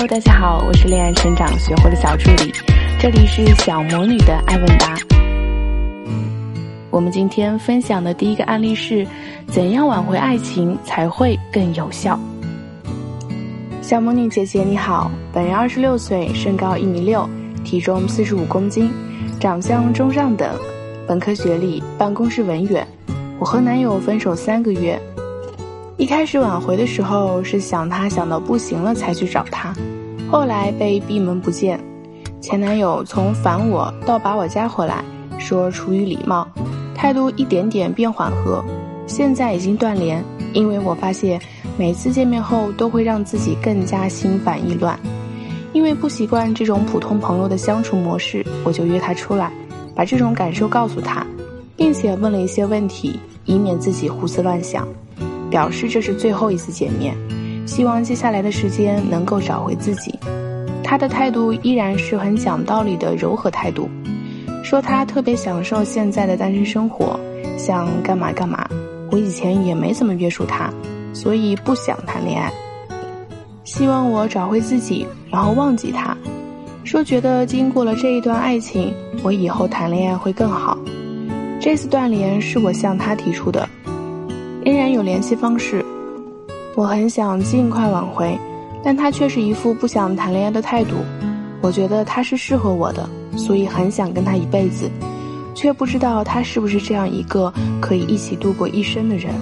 Hello，大家好，我是恋爱成长学会的小助理，这里是小魔女的爱问答。我们今天分享的第一个案例是：怎样挽回爱情才会更有效？小魔女姐姐你好，本人二十六岁，身高一米六，体重四十五公斤，长相中上等，本科学历，办公室文员。我和男友分手三个月。一开始挽回的时候是想他想到不行了才去找他，后来被闭门不见。前男友从烦我到把我加回来，说出于礼貌，态度一点点变缓和。现在已经断联，因为我发现每次见面后都会让自己更加心烦意乱。因为不习惯这种普通朋友的相处模式，我就约他出来，把这种感受告诉他，并且问了一些问题，以免自己胡思乱想。表示这是最后一次见面，希望接下来的时间能够找回自己。他的态度依然是很讲道理的柔和态度，说他特别享受现在的单身生活，想干嘛干嘛。我以前也没怎么约束他，所以不想谈恋爱。希望我找回自己，然后忘记他。说觉得经过了这一段爱情，我以后谈恋爱会更好。这次断联是我向他提出的。仍然有联系方式，我很想尽快挽回，但他却是一副不想谈恋爱的态度。我觉得他是适合我的，所以很想跟他一辈子，却不知道他是不是这样一个可以一起度过一生的人。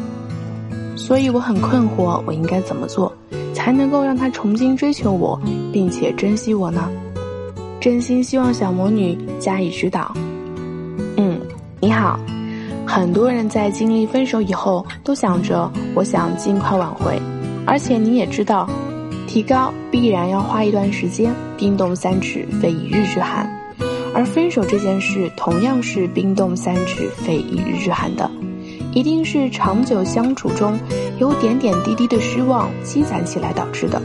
所以我很困惑，我应该怎么做，才能够让他重新追求我，并且珍惜我呢？真心希望小魔女加以指导。嗯，你好。很多人在经历分手以后，都想着我想尽快挽回，而且你也知道，提高必然要花一段时间，冰冻三尺非一日之寒，而分手这件事同样是冰冻三尺非一日之寒的，一定是长久相处中有点点滴滴的失望积攒起来导致的。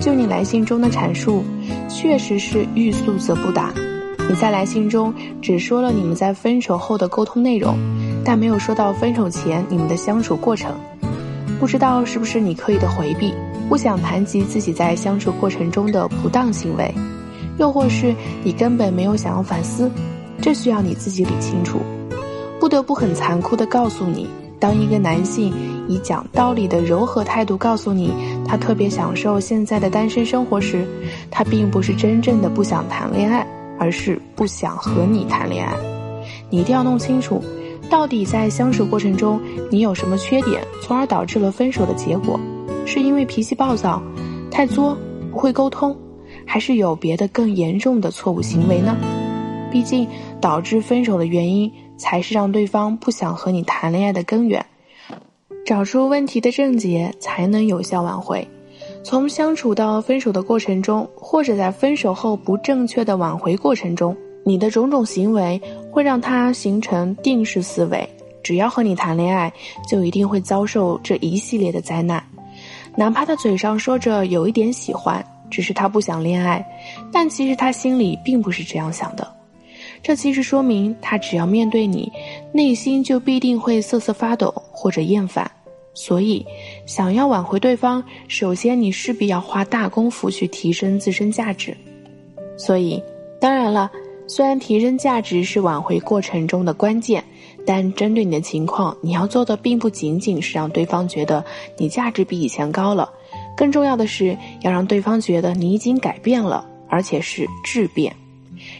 就你来信中的阐述，确实是欲速则不达。你在来信中只说了你们在分手后的沟通内容，但没有说到分手前你们的相处过程。不知道是不是你刻意的回避，不想谈及自己在相处过程中的不当行为，又或是你根本没有想要反思，这需要你自己理清楚。不得不很残酷的告诉你，当一个男性以讲道理的柔和态度告诉你他特别享受现在的单身生活时，他并不是真正的不想谈恋爱。而是不想和你谈恋爱，你一定要弄清楚，到底在相处过程中你有什么缺点，从而导致了分手的结果，是因为脾气暴躁、太作、不会沟通，还是有别的更严重的错误行为呢？毕竟导致分手的原因，才是让对方不想和你谈恋爱的根源，找出问题的症结，才能有效挽回。从相处到分手的过程中，或者在分手后不正确的挽回过程中，你的种种行为会让他形成定式思维。只要和你谈恋爱，就一定会遭受这一系列的灾难。哪怕他嘴上说着有一点喜欢，只是他不想恋爱，但其实他心里并不是这样想的。这其实说明他只要面对你，内心就必定会瑟瑟发抖或者厌烦。所以，想要挽回对方，首先你势必要花大功夫去提升自身价值。所以，当然了，虽然提升价值是挽回过程中的关键，但针对你的情况，你要做的并不仅仅是让对方觉得你价值比以前高了，更重要的是要让对方觉得你已经改变了，而且是质变，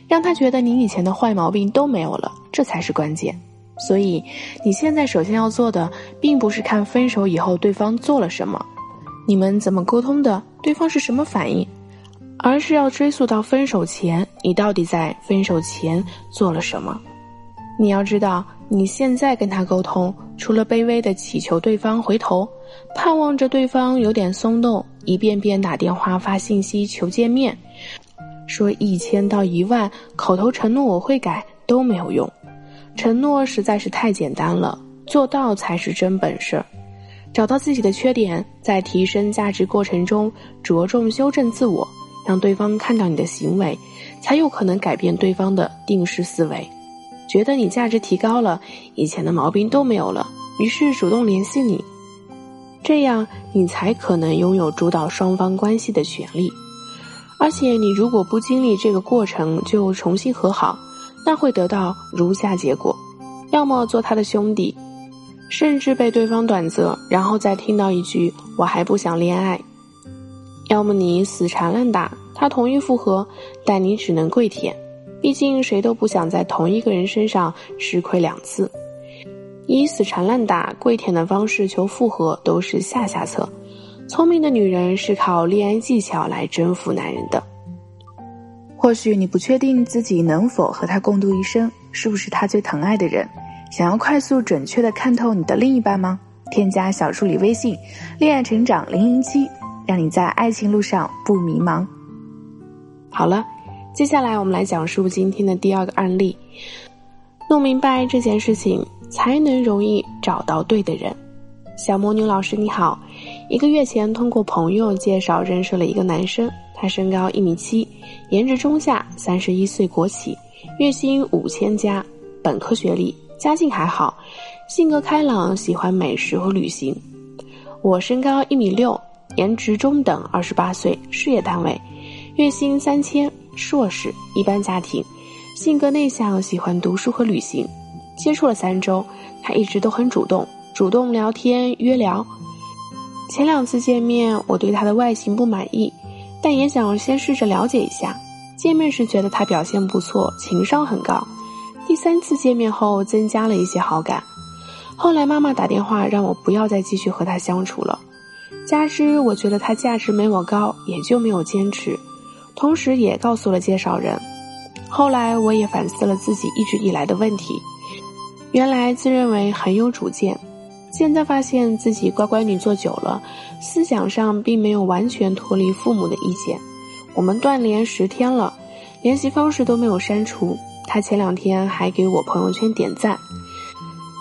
让他觉得你以前的坏毛病都没有了，这才是关键。所以，你现在首先要做的，并不是看分手以后对方做了什么，你们怎么沟通的，对方是什么反应，而是要追溯到分手前，你到底在分手前做了什么。你要知道，你现在跟他沟通，除了卑微的祈求对方回头，盼望着对方有点松动，一遍遍打电话发信息求见面，说一千到一万口头承诺我会改都没有用。承诺实在是太简单了，做到才是真本事。找到自己的缺点，在提升价值过程中着重修正自我，让对方看到你的行为，才有可能改变对方的定式思维，觉得你价值提高了，以前的毛病都没有了，于是主动联系你。这样，你才可能拥有主导双方关系的权利。而且你如果不经历这个过程就重新和好，那会得到如下结果：要么做他的兄弟，甚至被对方短择，然后再听到一句“我还不想恋爱”；要么你死缠烂打，他同意复合，但你只能跪舔。毕竟谁都不想在同一个人身上吃亏两次。以死缠烂打、跪舔的方式求复合都是下下策。聪明的女人是靠恋爱技巧来征服男人的。或许你不确定自己能否和他共度一生，是不是他最疼爱的人？想要快速准确的看透你的另一半吗？添加小助理微信“恋爱成长零零七”，让你在爱情路上不迷茫。好了，接下来我们来讲述今天的第二个案例。弄明白这件事情。才能容易找到对的人。小魔女老师你好，一个月前通过朋友介绍认识了一个男生，他身高一米七，颜值中下，三十一岁国企，月薪五千加，本科学历，家境还好，性格开朗，喜欢美食和旅行。我身高一米六，颜值中等，二十八岁，事业单位，月薪三千，硕士，一般家庭，性格内向，喜欢读书和旅行。接触了三周，他一直都很主动，主动聊天约聊。前两次见面，我对他的外形不满意，但也想先试着了解一下。见面时觉得他表现不错，情商很高。第三次见面后，增加了一些好感。后来妈妈打电话让我不要再继续和他相处了，加之我觉得他价值没我高，也就没有坚持。同时也告诉了介绍人。后来我也反思了自己一直以来的问题。原来自认为很有主见，现在发现自己乖乖女做久了，思想上并没有完全脱离父母的意见。我们断联十天了，联系方式都没有删除。他前两天还给我朋友圈点赞。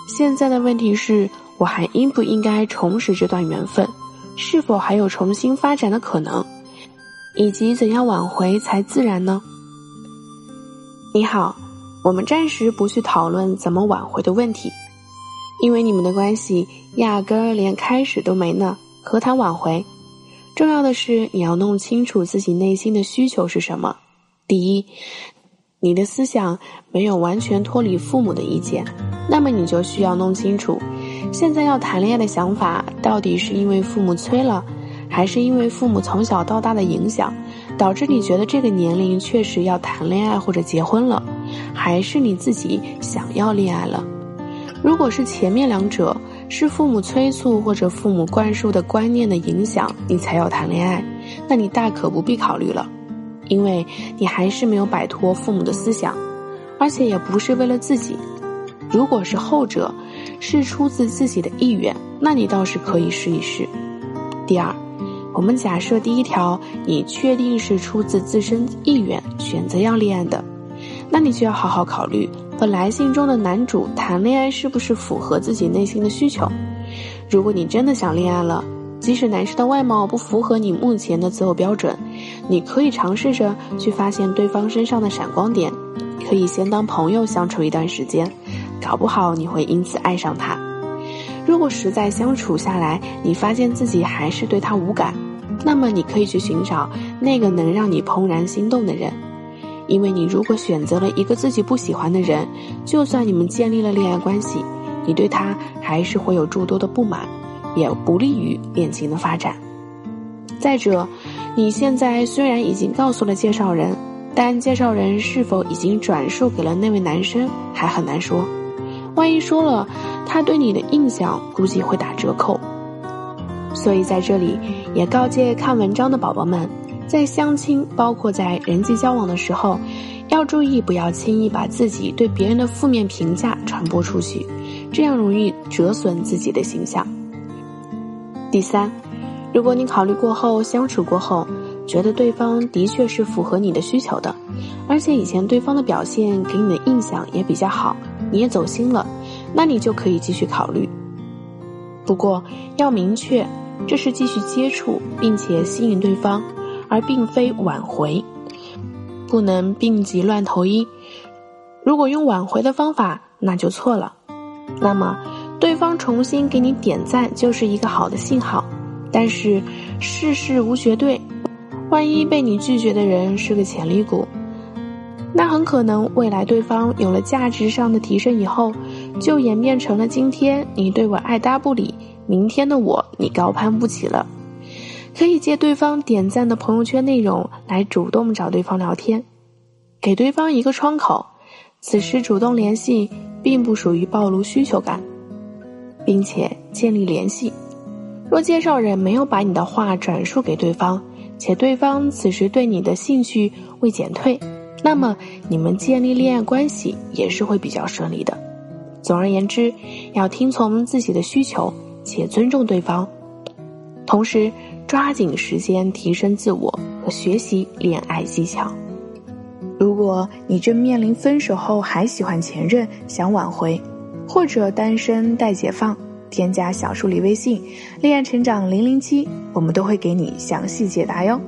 现在的问题是，我还应不应该重拾这段缘分？是否还有重新发展的可能？以及怎样挽回才自然呢？你好。我们暂时不去讨论怎么挽回的问题，因为你们的关系压根儿连开始都没呢，何谈挽回？重要的是你要弄清楚自己内心的需求是什么。第一，你的思想没有完全脱离父母的意见，那么你就需要弄清楚，现在要谈恋爱的想法到底是因为父母催了，还是因为父母从小到大的影响，导致你觉得这个年龄确实要谈恋爱或者结婚了。还是你自己想要恋爱了？如果是前面两者，是父母催促或者父母灌输的观念的影响，你才要谈恋爱，那你大可不必考虑了，因为你还是没有摆脱父母的思想，而且也不是为了自己。如果是后者，是出自自己的意愿，那你倒是可以试一试。第二，我们假设第一条，你确定是出自自身意愿选择要恋爱的。那你就要好好考虑，和来信中的男主谈恋爱是不是符合自己内心的需求？如果你真的想恋爱了，即使男生的外貌不符合你目前的择偶标准，你可以尝试着去发现对方身上的闪光点，可以先当朋友相处一段时间，搞不好你会因此爱上他。如果实在相处下来，你发现自己还是对他无感，那么你可以去寻找那个能让你怦然心动的人。因为你如果选择了一个自己不喜欢的人，就算你们建立了恋爱关系，你对他还是会有诸多的不满，也不利于恋情的发展。再者，你现在虽然已经告诉了介绍人，但介绍人是否已经转述给了那位男生还很难说。万一说了，他对你的印象估计会打折扣。所以在这里也告诫看文章的宝宝们。在相亲，包括在人际交往的时候，要注意不要轻易把自己对别人的负面评价传播出去，这样容易折损自己的形象。第三，如果你考虑过后，相处过后，觉得对方的确是符合你的需求的，而且以前对方的表现给你的印象也比较好，你也走心了，那你就可以继续考虑。不过要明确，这是继续接触，并且吸引对方。而并非挽回，不能病急乱投医。如果用挽回的方法，那就错了。那么，对方重新给你点赞就是一个好的信号。但是，世事无绝对，万一被你拒绝的人是个潜力股，那很可能未来对方有了价值上的提升以后，就演变成了今天你对我爱搭不理，明天的我你高攀不起了。可以借对方点赞的朋友圈内容来主动找对方聊天，给对方一个窗口。此时主动联系，并不属于暴露需求感，并且建立联系。若介绍人没有把你的话转述给对方，且对方此时对你的兴趣未减退，那么你们建立恋爱关系也是会比较顺利的。总而言之，要听从自己的需求，且尊重对方，同时抓紧时间提升自我和学习恋爱技巧。如果你正面临分手后还喜欢前任，想挽回，或者单身待解放，添加小助理微信“恋爱成长零零七”，我们都会给你详细解答哟。